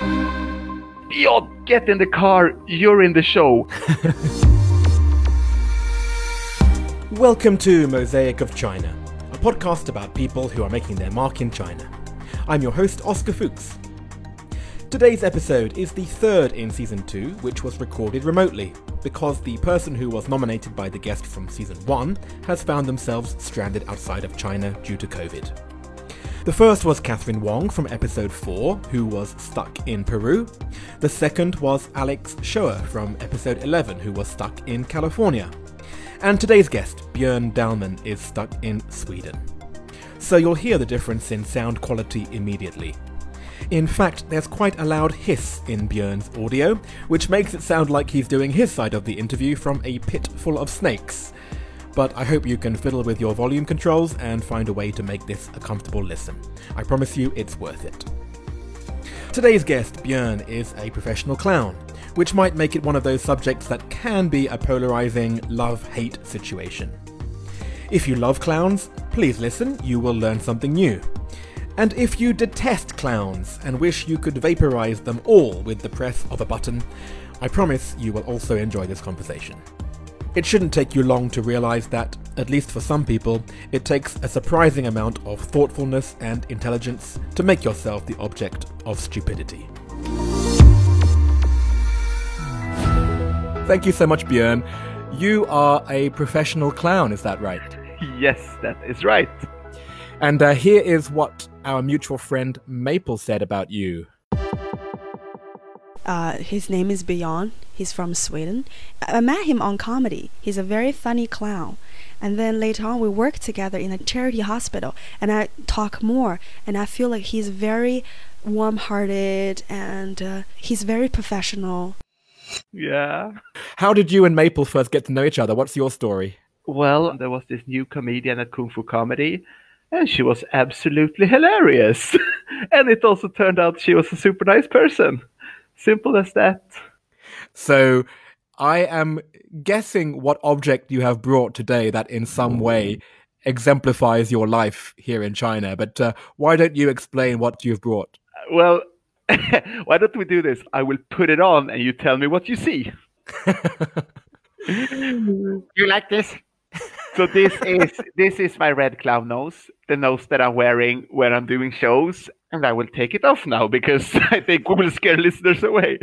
Yo, get in the car. You're in the show. Welcome to Mosaic of China, a podcast about people who are making their mark in China. I'm your host, Oscar Fuchs. Today's episode is the third in season 2, which was recorded remotely, because the person who was nominated by the guest from season 1 has found themselves stranded outside of China due to COVID. The first was Catherine Wong from episode 4, who was stuck in Peru. The second was Alex Shoer from episode 11, who was stuck in California. And today's guest, Björn Dahlman, is stuck in Sweden. So you'll hear the difference in sound quality immediately. In fact, there's quite a loud hiss in Björn's audio, which makes it sound like he's doing his side of the interview from a pit full of snakes but I hope you can fiddle with your volume controls and find a way to make this a comfortable listen. I promise you it's worth it. Today's guest, Björn, is a professional clown, which might make it one of those subjects that can be a polarizing love hate situation. If you love clowns, please listen, you will learn something new. And if you detest clowns and wish you could vaporize them all with the press of a button, I promise you will also enjoy this conversation. It shouldn't take you long to realize that, at least for some people, it takes a surprising amount of thoughtfulness and intelligence to make yourself the object of stupidity. Thank you so much, Björn. You are a professional clown, is that right? Yes, that is right. And uh, here is what our mutual friend Maple said about you. Uh, his name is Björn. He's from Sweden. I met him on comedy. He's a very funny clown. And then later on, we worked together in a charity hospital, and I talk more, and I feel like he's very warm-hearted and uh, he's very professional. Yeah. How did you and Maple first get to know each other? What's your story? Well, there was this new comedian at Kung Fu Komedy, and she was absolutely hilarious. and it also turned out she was a super nice person. Simple as that. So I am guessing what object you have brought today that in some way exemplifies your life here in China. But uh, why don't you explain what you've brought? Well, why don't we do this? I will put it on and you tell me what you see. you like this? So this is this is my red clown nose, the nose that I'm wearing when I'm doing shows, and I will take it off now because I think we will scare listeners away.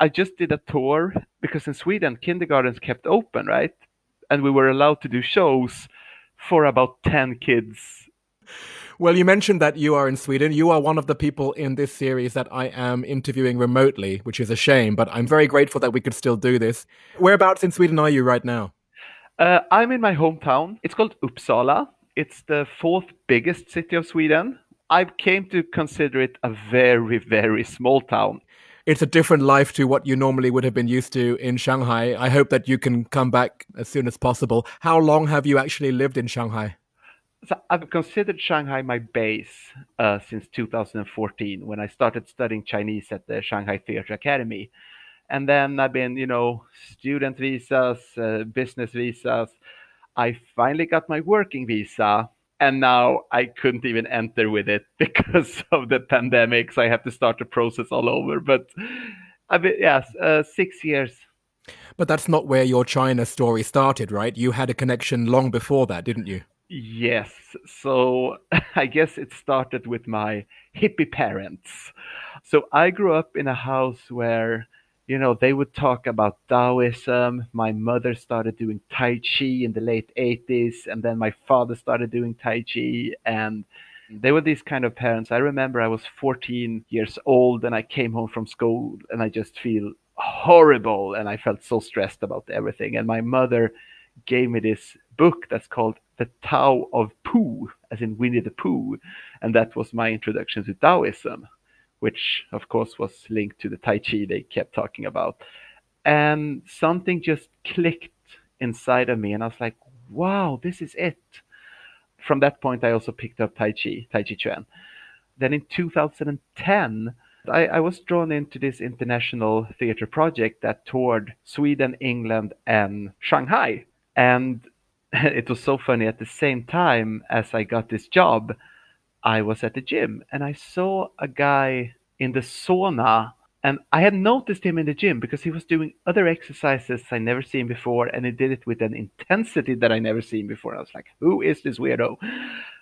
I just did a tour because in Sweden kindergartens kept open, right? And we were allowed to do shows for about 10 kids. Well, you mentioned that you are in Sweden. You are one of the people in this series that I am interviewing remotely, which is a shame, but I'm very grateful that we could still do this. Whereabouts in Sweden are you right now? Uh, I'm in my hometown. It's called Uppsala. It's the fourth biggest city of Sweden. I came to consider it a very, very small town. It's a different life to what you normally would have been used to in Shanghai. I hope that you can come back as soon as possible. How long have you actually lived in Shanghai? So I've considered Shanghai my base uh, since 2014 when I started studying Chinese at the Shanghai Theatre Academy and then I've been, you know, student visas, uh, business visas. I finally got my working visa, and now I couldn't even enter with it because of the pandemic. So I have to start the process all over. But I mean, yes, uh, six years. But that's not where your China story started, right? You had a connection long before that, didn't you? Yes. So I guess it started with my hippie parents. So I grew up in a house where you know, they would talk about Taoism. My mother started doing Tai Chi in the late 80s, and then my father started doing Tai Chi. And they were these kind of parents. I remember I was 14 years old and I came home from school and I just feel horrible and I felt so stressed about everything. And my mother gave me this book that's called The Tao of Pooh, as in Winnie the Pooh. And that was my introduction to Taoism which of course was linked to the Tai Chi they kept talking about. And something just clicked inside of me, and I was like, wow, this is it. From that point, I also picked up Tai Chi, Tai Chi Chuan. Then in 2010, I, I, was drawn into this international theater project that toured Sweden, England, and Shanghai. And it was so funny at the same time as I got this job, I was at the gym and I saw a guy in the sauna and I had noticed him in the gym because he was doing other exercises I never seen before, and he did it with an intensity that I never seen before. I was like, "Who is this weirdo?"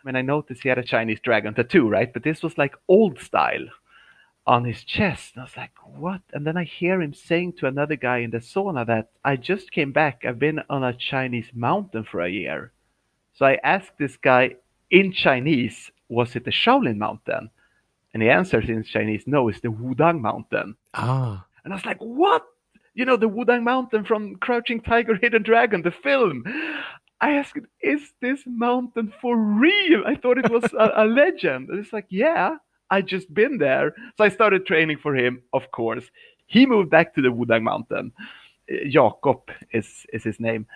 And I noticed he had a Chinese dragon tattoo, right? But this was like old style on his chest. And I was like, "What?" And then I hear him saying to another guy in the sauna that I just came back. I've been on a Chinese mountain for a year. So I asked this guy in Chinese, "Was it the Shaolin Mountain?" And he answers in Chinese, no, it's the Wudang Mountain. Ah. And I was like, what? You know, the Wudang Mountain from Crouching Tiger, Hidden Dragon, the film. I asked, is this mountain for real? I thought it was a, a legend. And it's like, yeah, I just been there. So I started training for him, of course. He moved back to the Wudang Mountain. Jakob is, is his name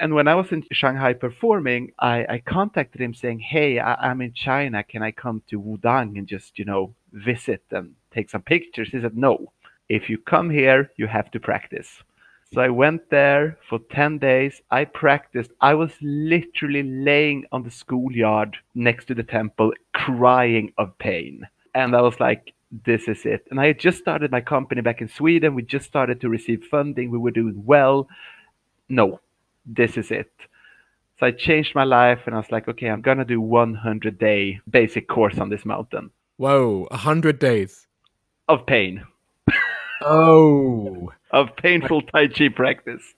and when I was in Shanghai performing, I, I contacted him saying, "Hey, I, am in China. Can I come to Wudang and just you know visit and take some pictures?" He said, "No. If you come here, you have to practice." So I went there for 10 days. I practiced. I was literally laying on the schoolyard next to the temple, crying of pain. And I was like, this is it. And I had just started my company back in Sweden. We just started to receive funding. We were doing well. No, this is it. So I changed my life and I was like, okay, I'm gonna do 100 day basic course on this mountain. Whoa, 100 days of pain. oh, of painful Tai Chi practice.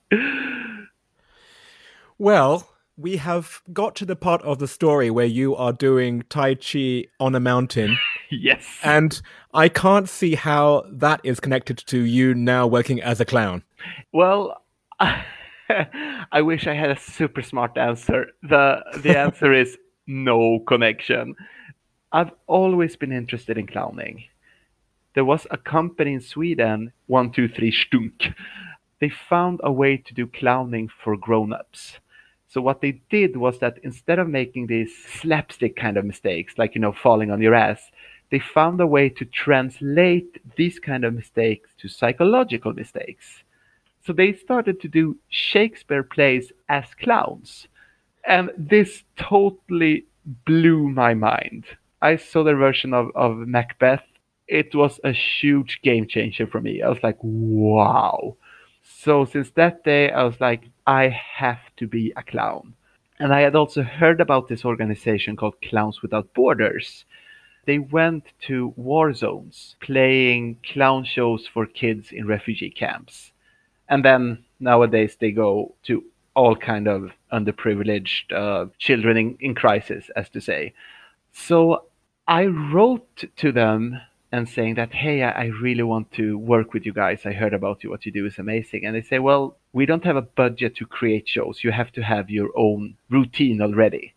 Well, we have got to the part of the story where you are doing Tai Chi on a mountain. yes. And I can't see how that is connected to you now working as a clown. Well, I wish I had a super smart answer. The the answer is no connection. I've always been interested in clowning. There was a company in Sweden, 123 Stunk. They found a way to do clowning for grown-ups. So what they did was that instead of making these slapstick kind of mistakes, like you know, falling on your ass, they found a way to translate these kind of mistakes to psychological mistakes. So they started to do Shakespeare plays as clowns. And this totally blew my mind. I saw their version of, of Macbeth. It was a huge game changer for me. I was like, wow. So since that day, I was like, I have to be a clown. And I had also heard about this organization called Clowns Without Borders. They went to war zones playing clown shows for kids in refugee camps and then nowadays they go to all kind of underprivileged uh, children in, in crisis, as to say. So I wrote to them and saying that, hey, I, really want to work with you guys. I heard about you. What you do is amazing. And they say, well, we don't have a budget to create shows. You have to have your own routine already.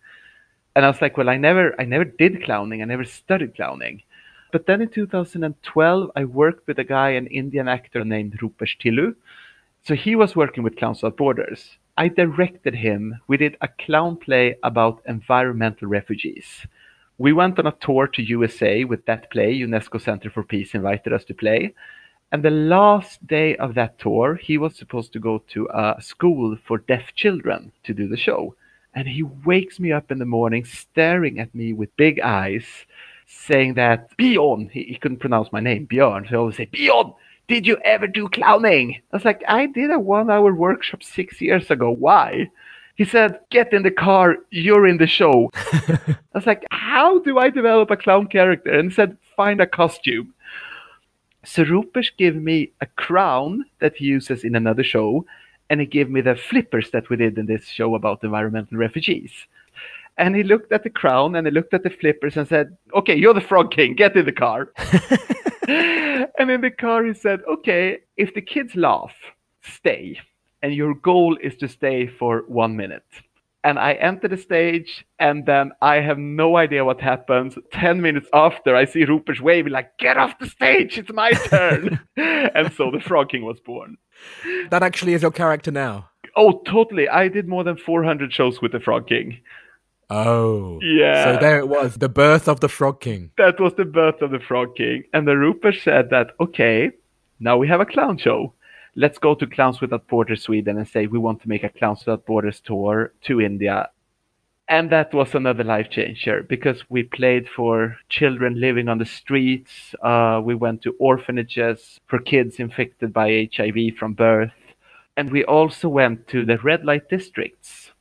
And I was like, well, I never, I never did clowning. I never studied clowning. But then in 2012, I worked with a guy, an Indian actor named Rupesh Tillu, so he was working with Clowns Without Borders. I directed him. We did a clown play about environmental refugees. We went on a tour to USA with that play. UNESCO Center for Peace invited us to play. And the last day of that tour, he was supposed to go to a school for deaf children to do the show. And he wakes me up in the morning, staring at me with big eyes, saying that Bjorn, he, he couldn't pronounce my name, Bjorn. So he always say, Bjorn, did you ever do clowning? I was like, I did a one hour workshop six years ago. Why? He said, Get in the car, you're in the show. I was like, How do I develop a clown character? And he said, Find a costume. So Rupesh gave me a crown that he uses in another show, and he gave me the flippers that we did in this show about environmental refugees. And he looked at the crown and he looked at the flippers and said, Okay, you're the Frog King, get in the car. and in the car, he said, Okay, if the kids laugh, stay. And your goal is to stay for one minute. And I enter the stage, and then I have no idea what happens. 10 minutes after, I see Rupesh waving, like, Get off the stage, it's my turn. and so the Frog King was born. That actually is your character now. Oh, totally. I did more than 400 shows with the Frog King. Oh. Yeah. So there it was, the birth of the Frog King. That was the birth of the Frog King. And the Rupesh said that, okay, now we have a clown show. Let's go to Clowns Without Borders Sweden and say we want to make a Clowns Without Borders tour to India. And that was another life changer because we played for children living on the streets. Uh, we went to orphanages for kids infected by HIV from birth. And we also went to the red light districts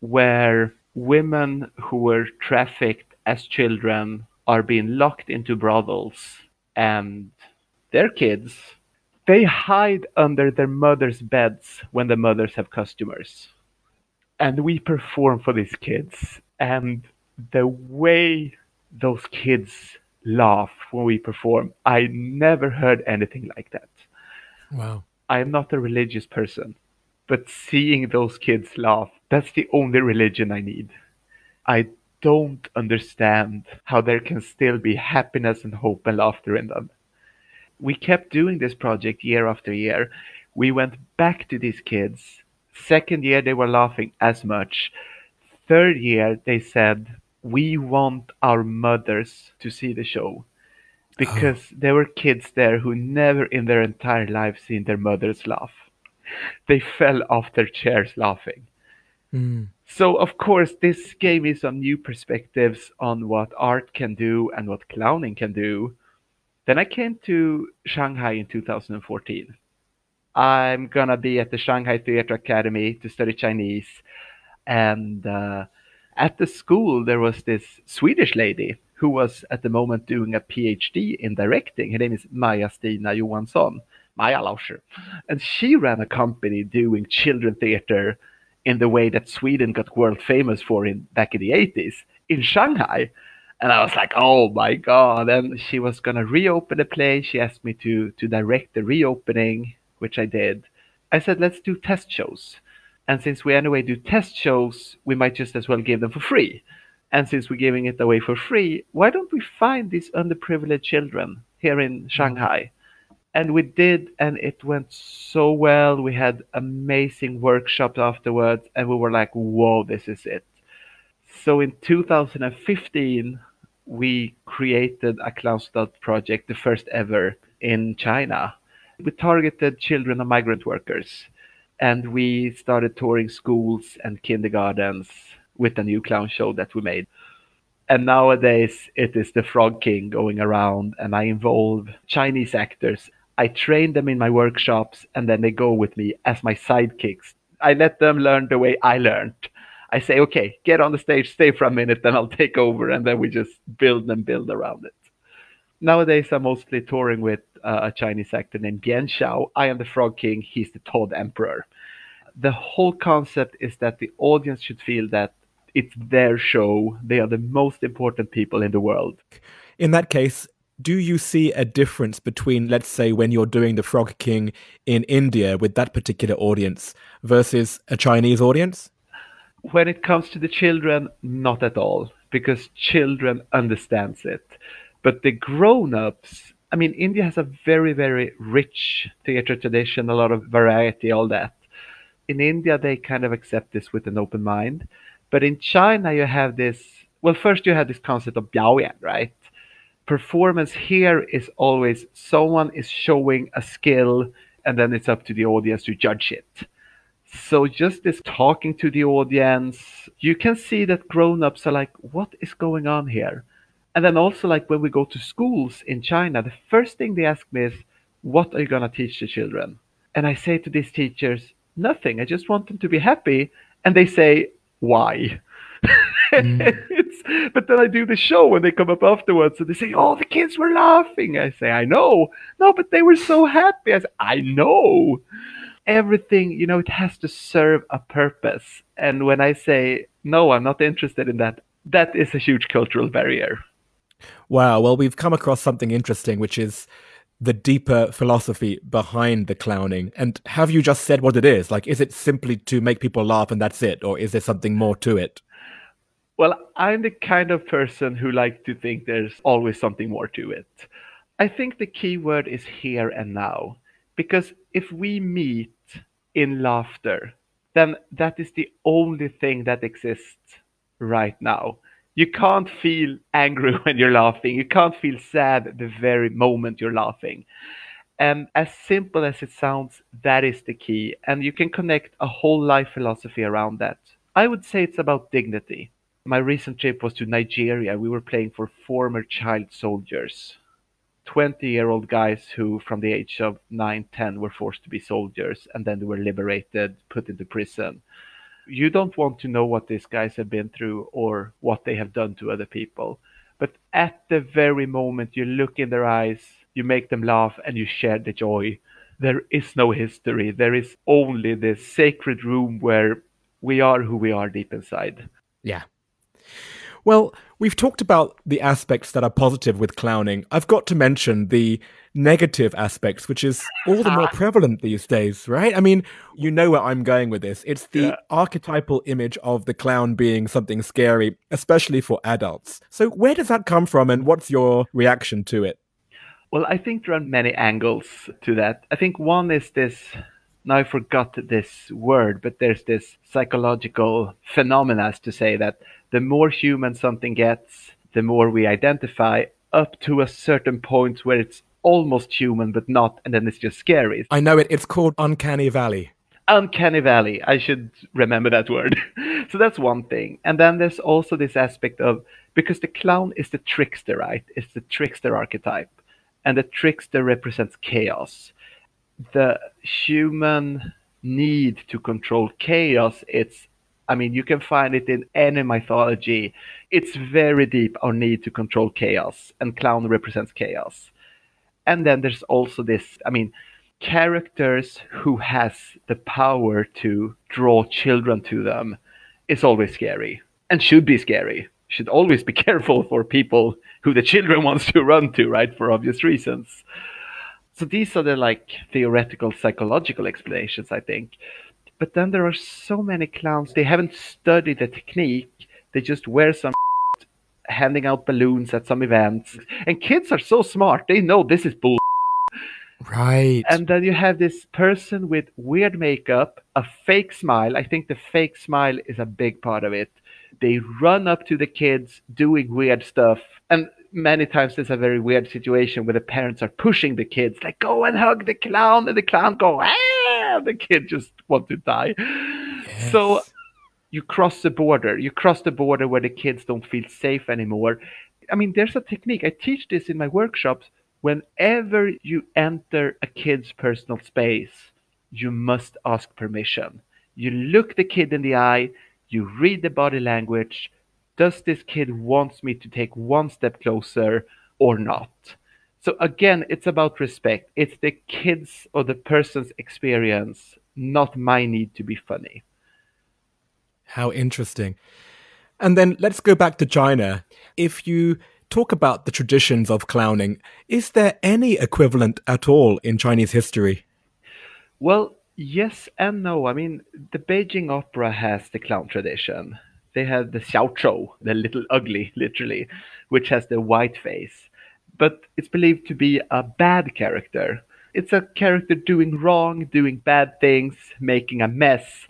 where women who were trafficked as children are being locked into brothels and their kids they hide under their mothers' beds when the mothers have customers. And we perform for these kids. And the way those kids laugh when we perform i never heard anything like that. Wow. i am not a religious person but seeing those kids laugh that's the only religion i need. I don't understand how there can still be happiness and hope and laughter in them. We kept doing this project year after year. We went back to these kids. Second year they were laughing as much. Third year they said we want our mothers to see the show. Ah. Because there were kids there who never in their entire lives seen their mothers laugh they fell off their chairs laughing. Mm. so of course this gave me some new perspectives on what art can do and what clowning can do. Then i came to shanghai in 2014 i'm gonna be at the shanghai theatre academy to study chinese. And uh, at the school there was this swedish lady who was at the moment doing a phd in directing. Her name is maja stina johansson maja lauscher. And she ran a company doing children theater in the way that sweden got world famous for in back in the 80s in shanghai. And i was like oh my god. And she was gonna reopen the play. She asked me to to direct the reopening which i did. I said let's do test shows. And since we anyway do test shows, we might just as well give them for free. And since we're giving it away for free, why don't we find these underprivileged children here in mm. Shanghai? And we did, and it went so well. We had amazing workshops afterwards, and we were like, whoa, this is it. So in 2015, we created a Clownstad project, the first ever in China. We targeted children of migrant workers and we started touring schools and kindergartens with a new clown show that we made. And nowadays it is the Frog King going around, and I involve Chinese actors. I train them in my workshops, and then they go with me as my sidekicks. I let them learn the way I learned. I say, okay, get on the stage, stay for a minute, then I'll take over, and then we just build and build around it. Nowadays, I'm mostly touring with uh, a Chinese actor named Bian Xiao. I am the Frog King, he's the Toad Emperor. The whole concept is that the audience should feel that it's their show. They are the most important people in the world. In that case, do you see a difference between, let's say, when you're doing the Frog King in India with that particular audience versus a Chinese audience? When it comes to the children, not at all, because children understands it. But the grown-ups, I mean, India has a very, very rich theater tradition, a lot of variety, all that. In India, they kind of accept this with an open mind. But in China, you have this. Well, first you have this concept of biaoyan, right? Performance here is always someone is showing a skill, and then it's up to the audience to judge it. So just this talking to the audience, you can see that grown-ups are like, "What is going on here?" And then also, like when we go to schools in China, the first thing they ask me is, "What are you gonna teach the children?" And I say to these teachers, "Nothing. I just want them to be happy." And they say, "Why?" Mm. it's, but then I do the show when they come up afterwards and they say, Oh, the kids were laughing. I say, I know. No, but they were so happy. I say, I know. Everything, you know, it has to serve a purpose. And when I say, No, I'm not interested in that, that is a huge cultural barrier. Wow. Well, we've come across something interesting, which is the deeper philosophy behind the clowning. And have you just said what it is? Like, is it simply to make people laugh and that's it? Or is there something more to it? Well, I'm the kind of person who likes to think there's always something more to it. I think the key word is here and now. Because if we meet in laughter, then that is the only thing that exists right now. You can't feel angry when you're laughing. You can't feel sad the very moment you're laughing. And as simple as it sounds, that is the key. And you can connect a whole life philosophy around that. I would say it's about dignity. My recent trip was to Nigeria. We were playing for former child soldiers. 20 year old guys who, from the age of 9, 10, were forced to be soldiers and then they were liberated, put into prison. You don't want to know what these guys have been through or what they have done to other people. But at the very moment you look in their eyes, you make them laugh, and you share the joy. There is no history. There is only this sacred room where we are who we are deep inside. Yeah. Well, we've talked about the aspects that are positive with clowning. I've got to mention the negative aspects, which is all the more prevalent these days, right? I mean, you know where I'm going with this. It's the yeah. archetypal image of the clown being something scary, especially for adults. So, where does that come from, and what's your reaction to it? Well, I think there are many angles to that. I think one is this now I forgot this word, but there's this psychological phenomena as to say that the more human something gets, the more we identify up to a certain point where it's almost human but not, and then it's just scary. I know it. It's called Uncanny Valley. Uncanny Valley. I should remember that word. so that's one thing. And then there's also this aspect of because the clown is the trickster, right? It's the trickster archetype. And the trickster represents chaos. The human need to control chaos, it's I mean, you can find it in any mythology. It's very deep, our need to control chaos, and clown represents chaos. And then there's also this, I mean, characters who has the power to draw children to them is always scary and should be scary. Should always be careful for people who the children wants to run to, right? For obvious reasons. So these are the like theoretical psychological explanations, I think. But then there are so many clowns, they haven't studied the technique. They just wear some handing out balloons at some events. And kids are so smart, they know this is bull. Right. And then you have this person with weird makeup, a fake smile. I think the fake smile is a big part of it. They run up to the kids doing weird stuff. And many times there's a very weird situation where the parents are pushing the kids, like, go and hug the clown. And the clown go, ah! The kid just want to die. Yes. So you cross the border. You cross the border where the kids don't feel safe anymore. I mean, there's a technique. I teach this in my workshops. Whenever you enter a kid's personal space, you must ask permission. You look the kid in the eye, you read the body language. Does this kid wants me to take one step closer or not? So again, it's about respect. It's the kid's or the person's experience, not my need to be funny. How interesting. And then let's go back to China. If you talk about the traditions of clowning, is there any equivalent at all in Chinese history? Well, yes and no. I mean, the Beijing Opera has the clown tradition. They have the Xiao Chou, the little ugly, literally, which has the white face. But it's believed to be a bad character. It's a character doing wrong, doing bad things, making a mess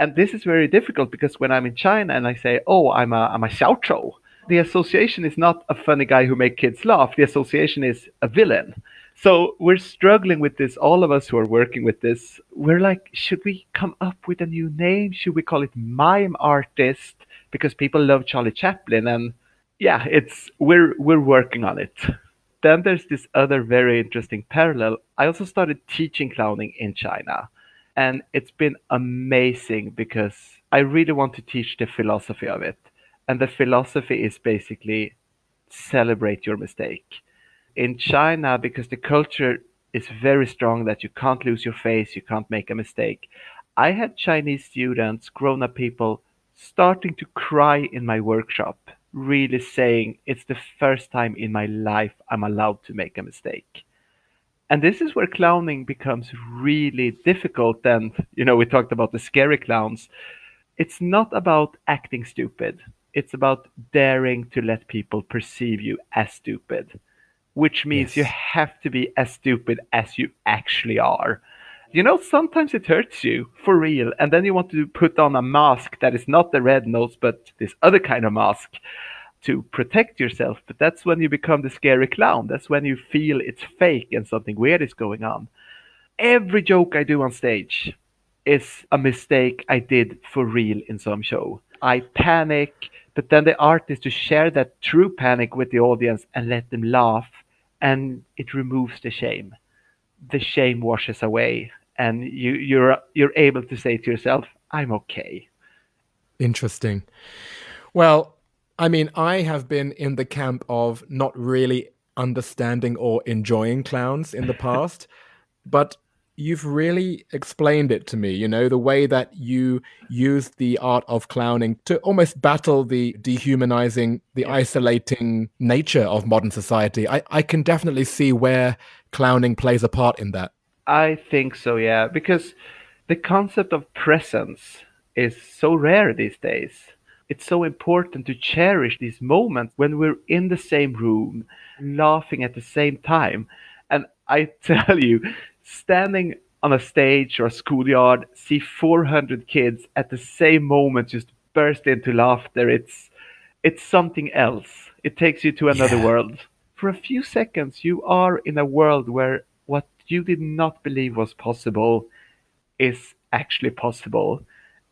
and this is very difficult because when I'm in China and I say, "Oh, I'm a I'm a Xiao the association is not a funny guy who make kids laugh. The association is a villain. So we're struggling with this. All of us who are working with this, we're like, should we come up with a new name? Should we call it mime artist? Because people love Charlie Chaplin, and yeah, it's we're we're working on it. Then there's this other very interesting parallel. I also started teaching clowning in China. And it's been amazing because I really want to teach the philosophy of it. And the philosophy is basically celebrate your mistake. In China, because the culture is very strong that you can't lose your face, you can't make a mistake. I had Chinese students, grown up people, starting to cry in my workshop, really saying, It's the first time in my life I'm allowed to make a mistake. And this is where clowning becomes really difficult and you know we talked about the scary clowns. It's not about acting stupid. It's about daring to let people perceive you as stupid which means yes. you have to be as stupid as you actually are you know sometimes it hurts you for real and then you want to put on a mask that is not the red nose but this other kind of mask to protect yourself, but that's when you become the scary clown. That's when you feel it's fake and something weird is going on. Every joke I do on stage is a mistake I did for real in some show. I panic, But then the art is to share that true panic with the audience and let them laugh, and it removes the shame. The shame washes away, and you, you're you're able to say to yourself, "I'm okay." Interesting. Well, I mean, I have been in the camp of not really understanding or enjoying clowns in the past, but you've really explained it to me you know the way that you use the art of clowning to almost battle the dehumanizing the isolating nature of modern society i, I can definitely see where clowning plays a part in that i think so yeah because the concept of presence is so rare these days it's so important to cherish these moments when we're in the same room laughing at the same time and i tell you standing on a stage or a schoolyard, see 400 kids at the same moment just burst into laughter. It's it's something else. It takes you to another yeah. world. For a few seconds, you are in a world where you did not believe was possible is actually possible.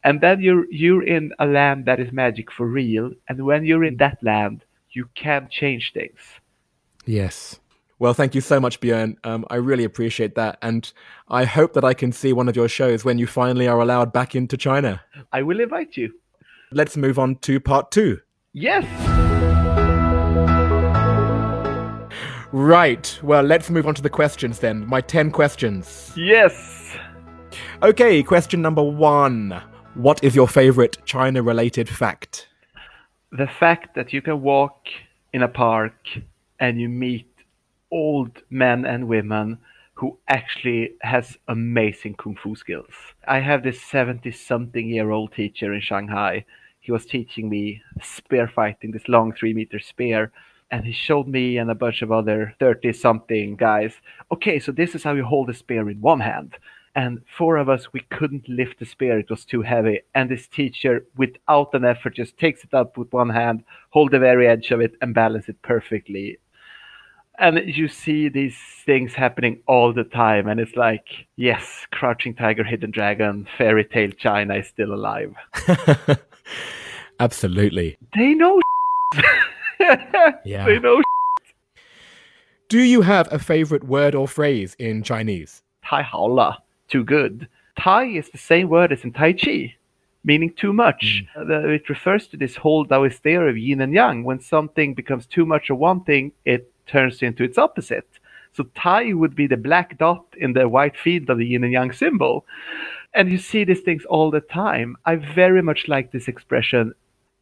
And then you're you're in a land that is magic for real. And when you're in that land, you can change things. Yes. Well, thank you so much, Björn. Um, I really appreciate that. And I hope that I can see one of your shows when you finally are allowed back into China. I will invite you. Let's move on to part two. Yes. Right. Well, let's move on to the questions then. My 10 questions. Yes. Okay, question number one. What is your favorite China related fact? The fact that you can walk in a park and you meet old men and women who actually has amazing kung fu skills. I have this 70 something year old teacher in Shanghai. He was teaching me spear fighting, this long three meter spear. And he showed me and a bunch of other 30 something guys, okay, so this is how you hold a spear in one hand. And four of us, we couldn't lift the spear, it was too heavy. And this teacher, without an effort, just takes it up with one hand, hold the very edge of it, and balance it perfectly and you see these things happening all the time and it's like yes crouching tiger hidden dragon fairy tale china is still alive absolutely they know yeah they know do you have a favorite word or phrase in chinese tai hao la too good tai is the same word as in tai chi meaning too much. Mm. it refers to this whole Taoist theory of yin and yang. When something becomes too much of one thing, it turns into its opposite. So Tai would be the black dot in the white field of the yin and yang symbol. And you see these things all the time. I very much like this expression.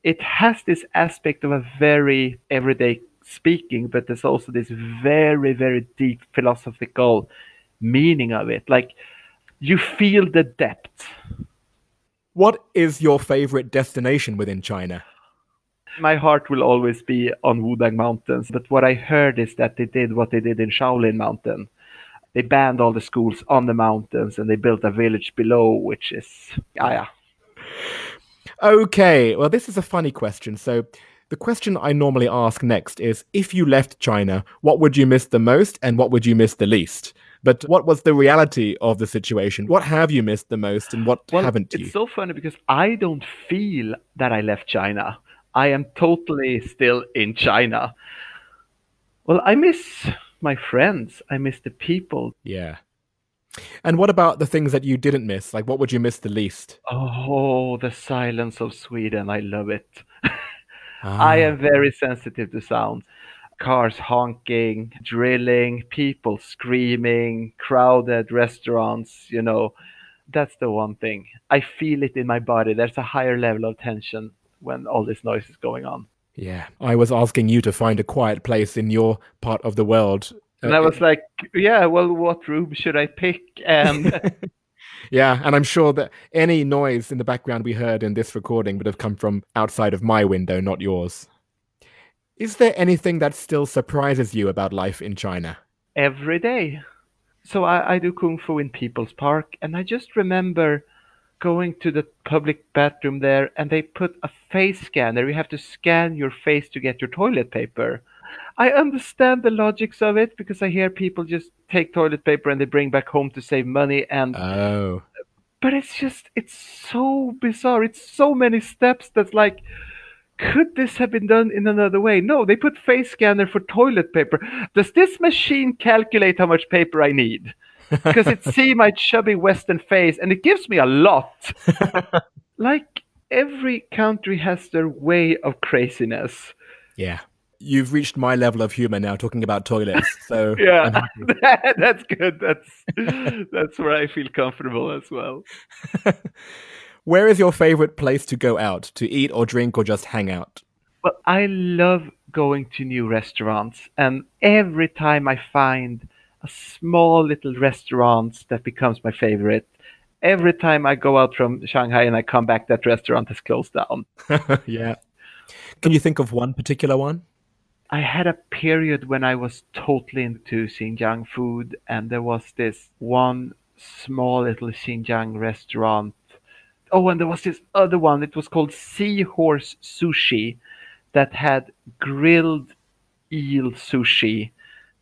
It has this aspect of a very everyday speaking, but there's also this very, very deep philosophical meaning of it. Like you feel the depth. What is your favorite destination within China? My heart will always be on Wudang Mountains, but what I heard is that they did what they did in Shaolin Mountain. They banned all the schools on the mountains and they built a village below, which is, ah, yeah. Okay, well, this is a funny question. So, the question I normally ask next is if you left China, what would you miss the most and what would you miss the least? But what was the reality of the situation? What have you missed the most and what well, haven't you? It's so funny because I don't feel that I left China. I am totally still in China. Well, I miss my friends. I miss the people. Yeah. And what about the things that you didn't miss? Like, what would you miss the least? Oh, the silence of Sweden. I love it. ah. I am very sensitive to sound. Cars honking, drilling, people screaming, crowded restaurants, you know. That's the one thing. I feel it in my body. There's a higher level of tension when all this noise is going on. Yeah, I was asking you to find a quiet place in your part of the world. And I was like, yeah, well, what room should I pick? And yeah, and I'm sure that any noise in the background we heard in this recording would have come from outside of my window, not yours. Is there anything that still surprises you about life in China? Every day. So I, I do kung fu in People's Park, and I just remember going to the public bathroom there and they put a face scanner. You have to scan your face to get your toilet paper. I understand the logics of it because I hear people just take toilet paper and they bring back home to save money and Oh. But it's just it's so bizarre. It's so many steps that's like could this have been done in another way? No, they put face scanner for toilet paper. Does this machine calculate how much paper I need? Because it see my chubby Western face and it gives me a lot. like every country has their way of craziness. Yeah. You've reached my level of humor now talking about toilets. So yeah, that's good. That's that's where I feel comfortable as well. Where is your favorite place to go out to eat or drink or just hang out? Well, I love going to new restaurants, and every time I find a small little restaurant that becomes my favorite, every time I go out from Shanghai and I come back, that restaurant has closed down. yeah. Can you think of one particular one? I had a period when I was totally into Xinjiang food, and there was this one small little Xinjiang restaurant oh, and there was this other one. It was called Seahorse Sushi that had grilled eel sushi.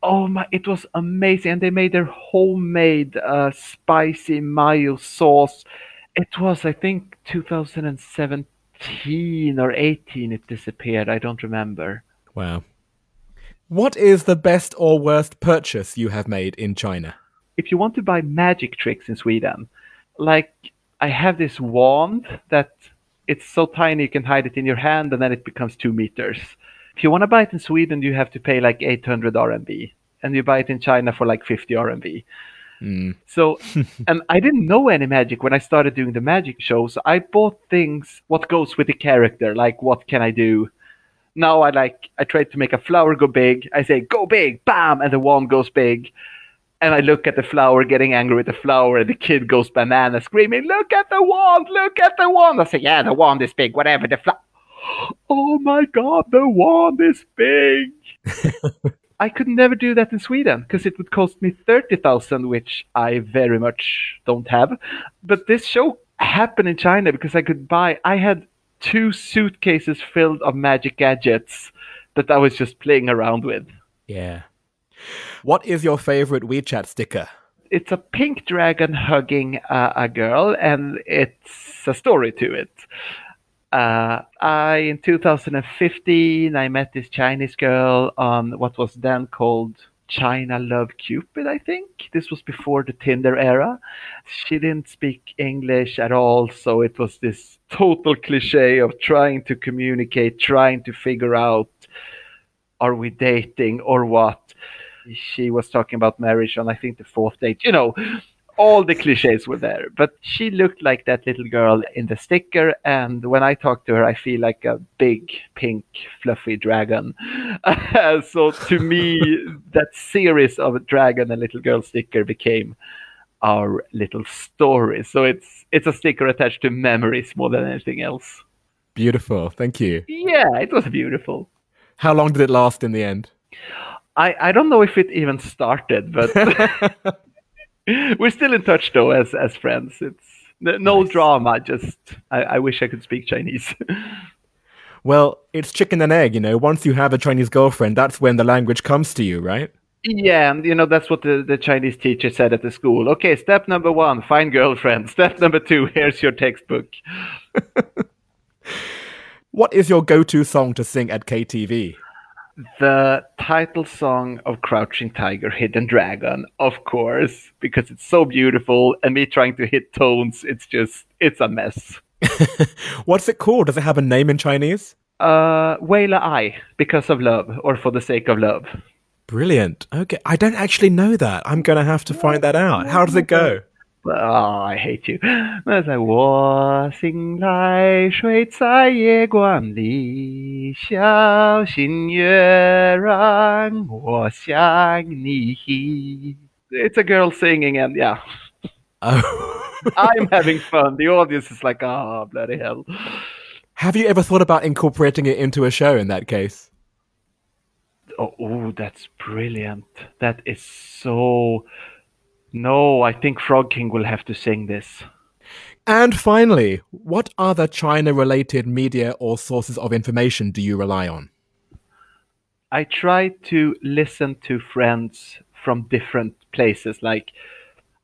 Oh my! It was amazing, and they made their homemade uh, spicy mayo sauce. It was, I think, 2017 or 18. It disappeared. I don't remember. Wow. What is the best or worst purchase you have made in China? If you want to buy magic tricks in Sweden, like I have this wand that it's so tiny you can hide it in your hand and then it becomes two meters. If you want to buy it in Sweden, you have to pay like 800 RMB, and you buy it in China for like 50 RMB. Mm. So, and I didn't know any magic when I started doing the magic shows. I bought things what goes with the character, like what can I do. Now I like I try to make a flower go big. I say go big, bam, and the wand goes big and I look at the flower, getting angry with the flower, and the kid goes banana, screaming, "Look at the wand! Look at the wand!" I say, "Yeah, the wand is big. Whatever the flower." Oh my god, the wand is big. I could never do that in Sweden because it would cost me thirty thousand, which I very much don't have. But this show happened in China because I could buy. I had two suitcases filled of magic gadgets that I was just playing around with. Yeah. What is your favorite WeChat sticker? It's a pink dragon hugging uh, a girl, and it's a story to it. Uh, I in 2015 I met this Chinese girl on what was then called China Love Cupid, I think. This was before the Tinder era. She didn't speak English at all, so it was this total cliche of trying to communicate, trying to figure out are we dating or what she was talking about marriage on I think the fourth date. You know, all the cliches were there. But she looked like that little girl in the sticker, and when I talk to her, I feel like a big pink fluffy dragon. so to me, that series of dragon and little girl sticker became our little story. So it's it's a sticker attached to memories more than anything else. Beautiful, thank you. Yeah, it was beautiful. How long did it last in the end? I, I don't know if it even started, but we're still in touch though as as friends. It's no nice. drama. Just I, I wish I could speak Chinese. well, it's chicken and egg, you know. Once you have a Chinese girlfriend, that's when the language comes to you, right? Yeah, and you know that's what the, the Chinese teacher said at the school. Okay, step number one, find girlfriend. Step number two, here's your textbook. what is your go-to song to sing at KTV? the title song of Crouching Tiger, Hidden Dragon, of course, because it's so beautiful, and me trying to hit tones, it's just, it's a mess. What's it called? Does it have a name in Chinese? Uh, Weila Ai, because of love, or for the sake of love. Brilliant. Okay, I don't actually know that. I'm going to have to find that out. How does it go? Oh, I hate you. 那在我醒来，睡在夜光里，小心月让我想你。It's a girl singing, and yeah. Oh. I'm having fun. The audience is like, oh, bloody hell. Have you ever thought about incorporating it into a show in that case? Oh, oh that's brilliant. That is so no, I think Frog King will have to sing this. And finally, what other China related media or sources of information do you rely on? I try to listen to friends from different places. Like,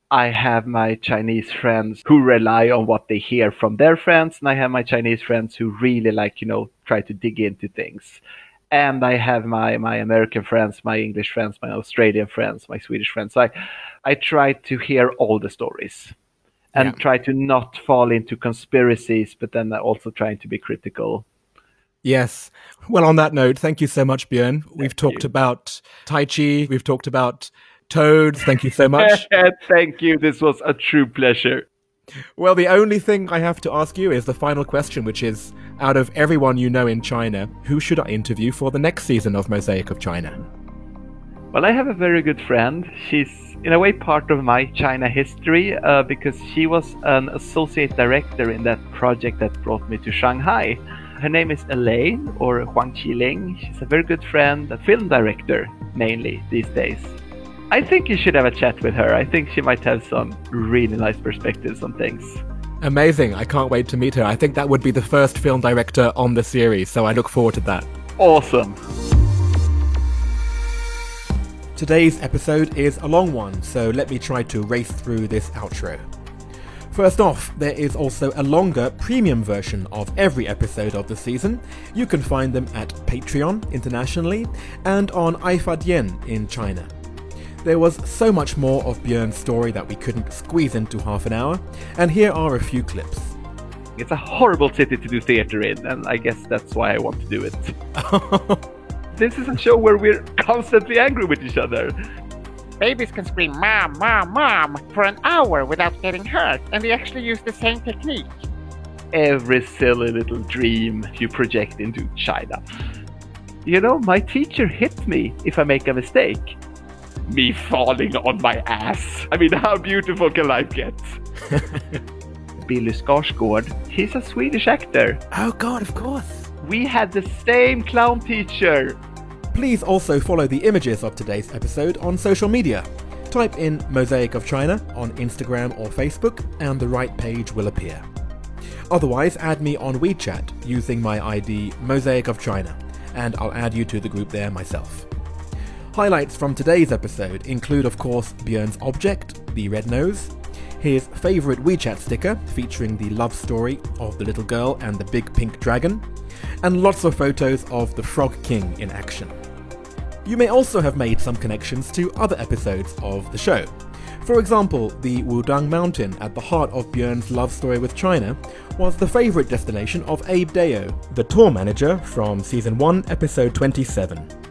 I have my Chinese friends who rely on what they hear from their friends, and I have my Chinese friends who really like, you know, try to dig into things. And I have my, my American friends, my English friends, my Australian friends, my Swedish friends. So I, I try to hear all the stories and Yeah. try to not fall into conspiracies, but then also trying to be critical. Yes. Well, on that note, thank you so much, Björn. We've talked you. about Tai Chi, we've talked about toads. Thank you so much. Thank you. This was a true pleasure. Well, the only thing I have to ask you is the final question, which is out of everyone you know in China, who should I interview for the next season of Mosaic of China? Well, I have a very good friend. She's, in a way, part of my China history uh, because she was an associate director in that project that brought me to Shanghai. Her name is Elaine, or Huang Qiling. She's a very good friend, a film director mainly these days. I think you should have a chat with her. I think she might have some really nice perspectives on things. Amazing. I can't wait to meet her. I think that would be the first film director on the series, so I look forward to that. Awesome. Today's episode is a long one, so let me try to race through this outro. First off, there is also a longer premium version of every episode of the season. You can find them at Patreon internationally and on iFadian in China. There was so much more of Björn's story that we couldn't squeeze into half an hour, and here are a few clips. It's a horrible city to do theater in, and I guess that's why I want to do it. This is a show where we're constantly angry with each other. Babies can scream mom, mom, mom for an hour without getting hurt, and they actually use the same technique. Every silly little dream you project into China. You know, my teacher hits me if I make a mistake. Me falling on my ass. I mean, how beautiful can life get? Billy Skarsgård, he's a Swedish actor. oh god, of course! We had the same clown teacher. Please also follow the images of today's episode on social media. Type in Mosaic of China on Instagram or Facebook, and the right page will appear. Otherwise, add me on WeChat using my ID Mosaic of China, and I'll add you to the group there myself. Highlights from today's episode include, of course, Björn's object, the red nose, his favourite WeChat sticker featuring the love story of the little girl and the big pink dragon, and lots of photos of the Frog King in action. You may also have made some connections to other episodes of the show. For example, the Wudang Mountain at the heart of Björn's love story with China was the favourite destination of Abe Deo, the tour manager from season 1, episode 27.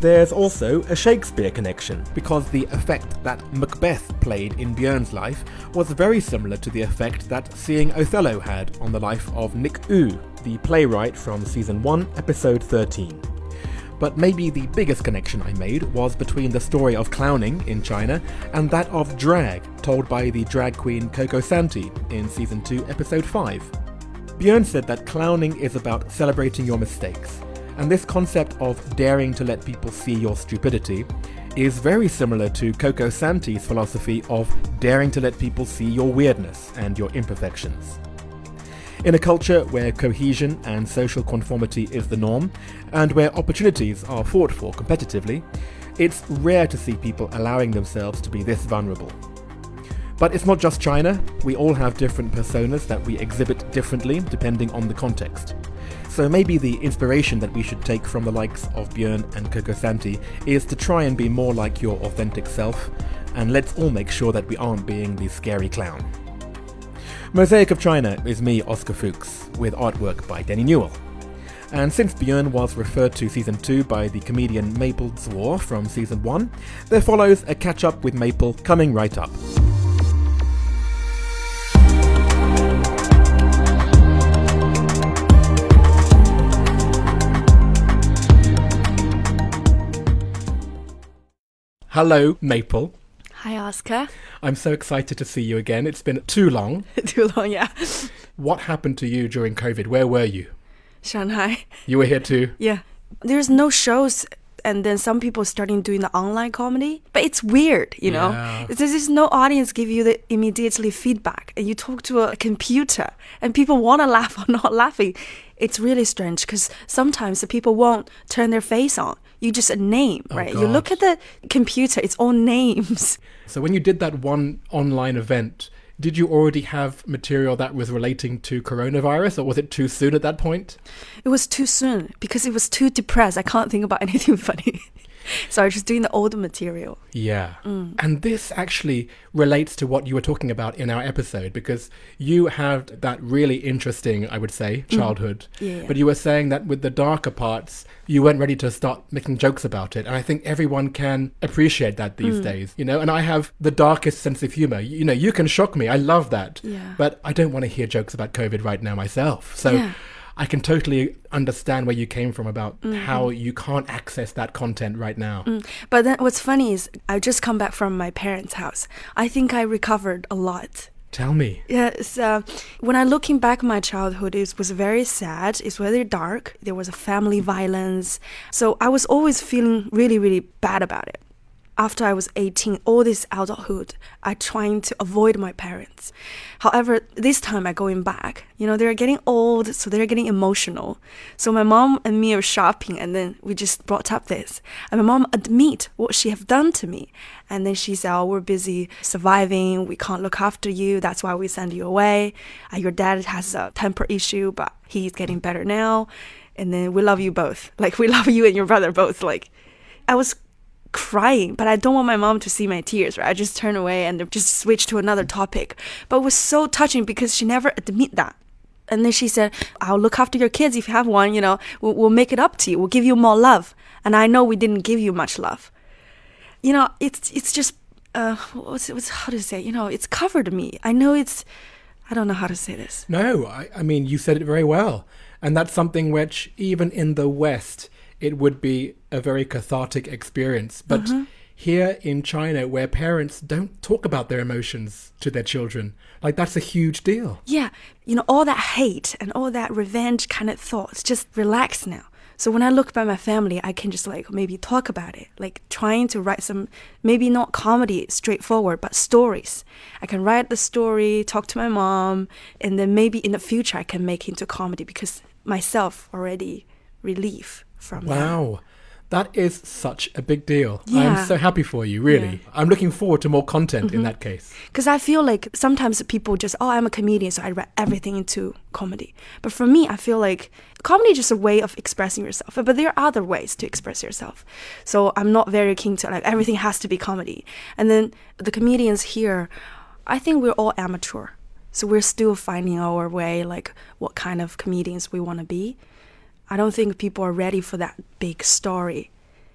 There's also a Shakespeare connection, because the effect that Macbeth played in Björn's life was very similar to the effect that seeing Othello had on the life of Nick Yu, the playwright from season 1, episode 13. But maybe the biggest connection I made was between the story of clowning in China and that of drag, told by the drag queen Coco Santi in season 2, episode 5. Björn said that clowning is about celebrating your mistakes, and this concept of daring to let people see your stupidity is very similar to Coco Santi's philosophy of daring to let people see your weirdness and your imperfections. In a culture where cohesion and social conformity is the norm, and where opportunities are fought for competitively, it's rare to see people allowing themselves to be this vulnerable. But it's not just China, we all have different personas that we exhibit differently depending on the context. So maybe the inspiration that we should take from the likes of Björn and Coco Santi is to try and be more like your authentic self, and let's all make sure that we aren't being the scary clown. Mosaic of China is me, Oscar Fuchs, with artwork by Denny Newell. And since Björn was referred to season 2 by the comedian Maple Zwar from season 1, there follows a catch up with Maple coming right up. Hello, Maple. Hi, Oscar. I'm so excited to see you again. It's been too long. Too long, yeah. What happened to you during COVID? Where were you? Shanghai. You were here too. Yeah. There's no shows, and then some people starting doing the online comedy, but it's weird, you know. Yeah. There's just no audience give you the immediately feedback, and you talk to a computer, and people want to laugh or not laughing. It's really strange because sometimes the people won't turn their face on. You just a name, Oh, right? You look at the computer, it's all names. So when you did that one online event, did you already have material that was relating to coronavirus, or was it too soon at that point? It was too soon because it was too depressed. I can't think about anything funny. So I was just doing the old material. Yeah. Mm. And this actually relates to what you were talking about in our episode because you had that really interesting, I would say, mm-hmm. childhood. Yeah. But you were saying that with the darker parts, you weren't ready to start making jokes about it. And I think everyone can appreciate that these mm. days, you know? And I have the darkest sense of humor. You know, you can shock me. I love that. Yeah. But I don't want to hear jokes about COVID right now myself. So Yeah. I can totally understand where you came from about Mm-hmm. how you can't access that content right now. But then what's funny is I just come back from my parents' house. I think I recovered a lot. Tell me. Yes, uh, when I looking back my childhood, it was very sad. It's very dark. There was a family violence, so I was always feeling really, really bad about it. After I was 18, all this adulthood, I trying to avoid my parents. However, this time I going back, you know, they're getting old, so they're getting emotional. So my mom and me are shopping, and then we just brought up this, and my mom admit what she have done to me, and then she said, "Oh, we're busy surviving. We can't look after you. That's why we send you away. Uh, your dad has a temper issue, but he's getting better now, and then we love you both. Like we love you and your brother both. Like, I was." Crying, but I don't want my mom to see my tears, right? I just turn away and just switch to another topic. But it was so touching because she never admit that. And then she said, I'll look after your kids if you have one, you know, we'll, we'll make it up to you. We'll give you more love. And I know we didn't give you much love. You know, it's it's just uh what's what's how to say, you know, it's covered me. I know it's I don't know how to say this. No, I, I mean, you said it very well. And that's something which, even in the West, it would be a very cathartic experience. But Mm-hmm. here in China, where parents don't talk about their emotions to their children, like that's a huge deal. Yeah, you know, all that hate and all that revenge kind of thoughts just relax now. So when I look by my family, I can just like maybe talk about it, like trying to write some, maybe not comedy straightforward, but stories. I can write the story, talk to my mom, and then maybe in the future I can make into comedy because myself already relief from that. Wow. That is such a big deal. Yeah. I'm so happy for you, really. Yeah. Mm-hmm. I'm looking forward to more content in that case. Because I feel like sometimes people just, oh, I'm a comedian, so I write everything into comedy. But for me, I feel like comedy is just a way of expressing yourself. But there are other ways to express yourself. So I'm not very keen to, like, everything has to be comedy. And then the comedians here, I think we're all amateur. So we're still finding our way, like, what kind of comedians we want to be. I don't think people are ready for that big story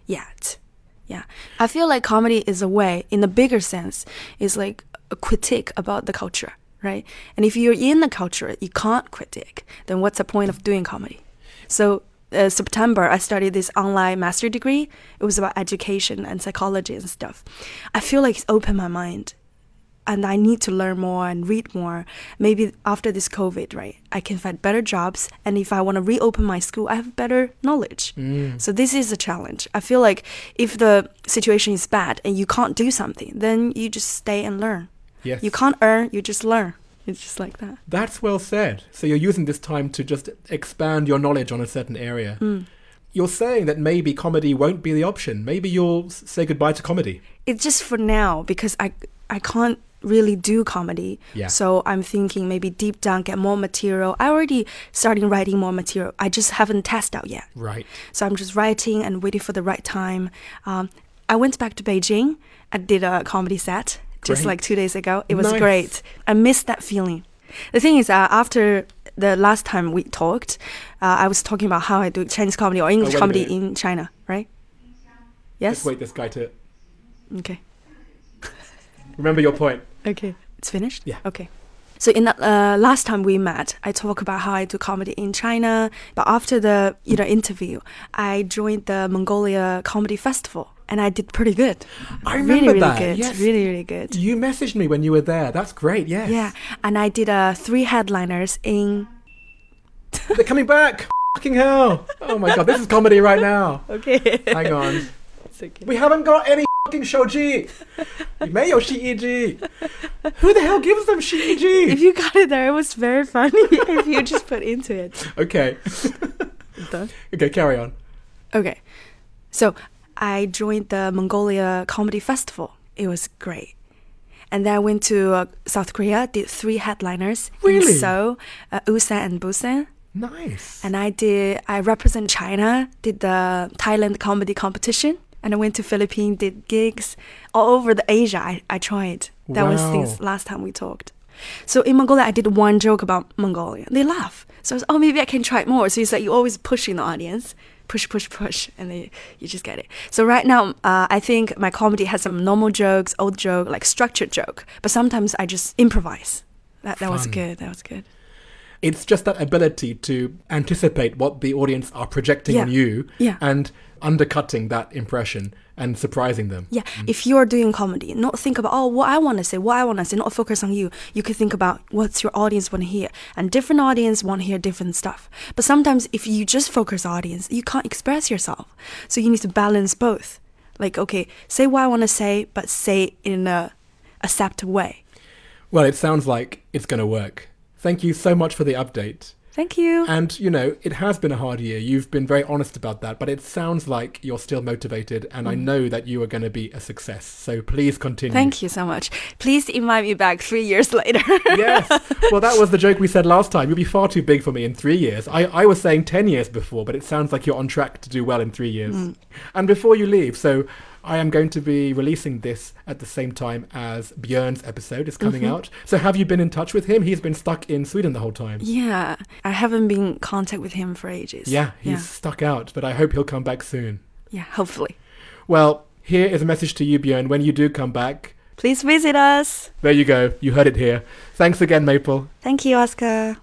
yet. Yeah. I feel like comedy is a way, in the bigger sense, is like a critique about the culture, right? And if you're in the culture, you can't critique, then what's the point of doing comedy? So, uh, September, I started this online master degree. It was about education and psychology and stuff. I feel like it's opened my mind and I need to learn more and read more. Maybe after this COVID, right, I can find better jobs. And if I want to reopen my school, I have better knowledge. So this is a challenge. I feel like if the situation is bad and you can't do something, then you just stay and learn. Yes. You can't earn, you just learn. It's just like that. That's well said. So you're using this time to just expand your knowledge on a certain area. Mm. You're saying that maybe comedy won't be the option. Maybe you'll say goodbye to comedy. It's just for now because I I can't really do comedy. Yeah. So I'm thinking maybe deep down get more material. I already starting writing more material. I just haven't tested out yet. Right. So I'm just writing and waiting for the right time. Um, I went back to Beijing. I did a comedy set just Great. like two days ago. It was Nice. great. I missed that feeling. The thing is, uh, after the last time we talked, uh, I was talking about how I do Chinese comedy or English wait a comedy in China, right? Let's Yes. wait this guy to Okay. remember your point. Okay. It's finished? Yeah. Okay. So in the uh, last time we met, I talked about how I do comedy in China. But after the you know interview, I joined the Mongolia Comedy Festival, and I did pretty good. I really, remember really that, good. yes. Really, really good. You messaged me when you were there. That's great. Yes. Yeah, and I did uh, three headliners in. They're coming back. Fucking hell. Oh my god, this is comedy right now. Okay. Hang on. It's okay. We haven't got any fucking. 没有 shiji. Who the hell gives them Shiji? If you got it there, it was very funny. if you just put into it. Okay. Done. Okay, carry on. Okay. So I joined the Mongolia Comedy Festival. It was great. And then I went to uh, South Korea, did three headliners Really? in Seoul, uh, Ulsan and Busan. Nice. And I did, I represent China, did the Thailand comedy competition. And I went to Philippines, did gigs all over the Asia. I, I tried. That was since last time we talked. So in Mongolia, I did one joke about Mongolia. They laugh. So I was, oh, maybe I can try it more. So it's like you always pushing the audience, push, push, push, and then you just get it. So right now, uh, I think my comedy has some normal jokes, old joke, like structured joke. But sometimes I just improvise. That that was good. That was good. It's just that ability to anticipate what the audience are projecting Yeah. on you Yeah. and undercutting that impression and surprising them. Yeah, mm. if you're doing comedy, not think about oh what I want to say, what I want to say, not focus on you. You could think about what's your audience want to hear, and different audience want to hear different stuff. But sometimes if you just focus on audience, you can't express yourself. So you need to balance both. Like okay, say what I want to say, but say in a acceptable way. Well, it sounds like it's going to work. Thank you so much for the update. Thank you. And, you know, it has been a hard year. You've been very honest about that, but it sounds like you're still motivated, and I know that you are going to be a success. So please continue. Mm. Thank you so much. Please invite me back three years later. yes. Well, that was the joke we said last time. You'll be far too big for me in three years. I, I was saying 10 years before, but it sounds like you're on track to do well in three years. And before you leave, so I am going to be releasing this at the same time as Björn's episode is coming mm-hmm. out. So have you been in touch with him? He's been stuck in Sweden the whole time. yeah, I haven't been in contact with him for ages. Yeah, he's yeah, stuck out, but I hope he'll come back soon. yeah. Hopefully, Well, here is a message to you, Björn. When you do come back, please visit us. there you go. You heard it here. Thanks again, Maple. Thank you, Oscar.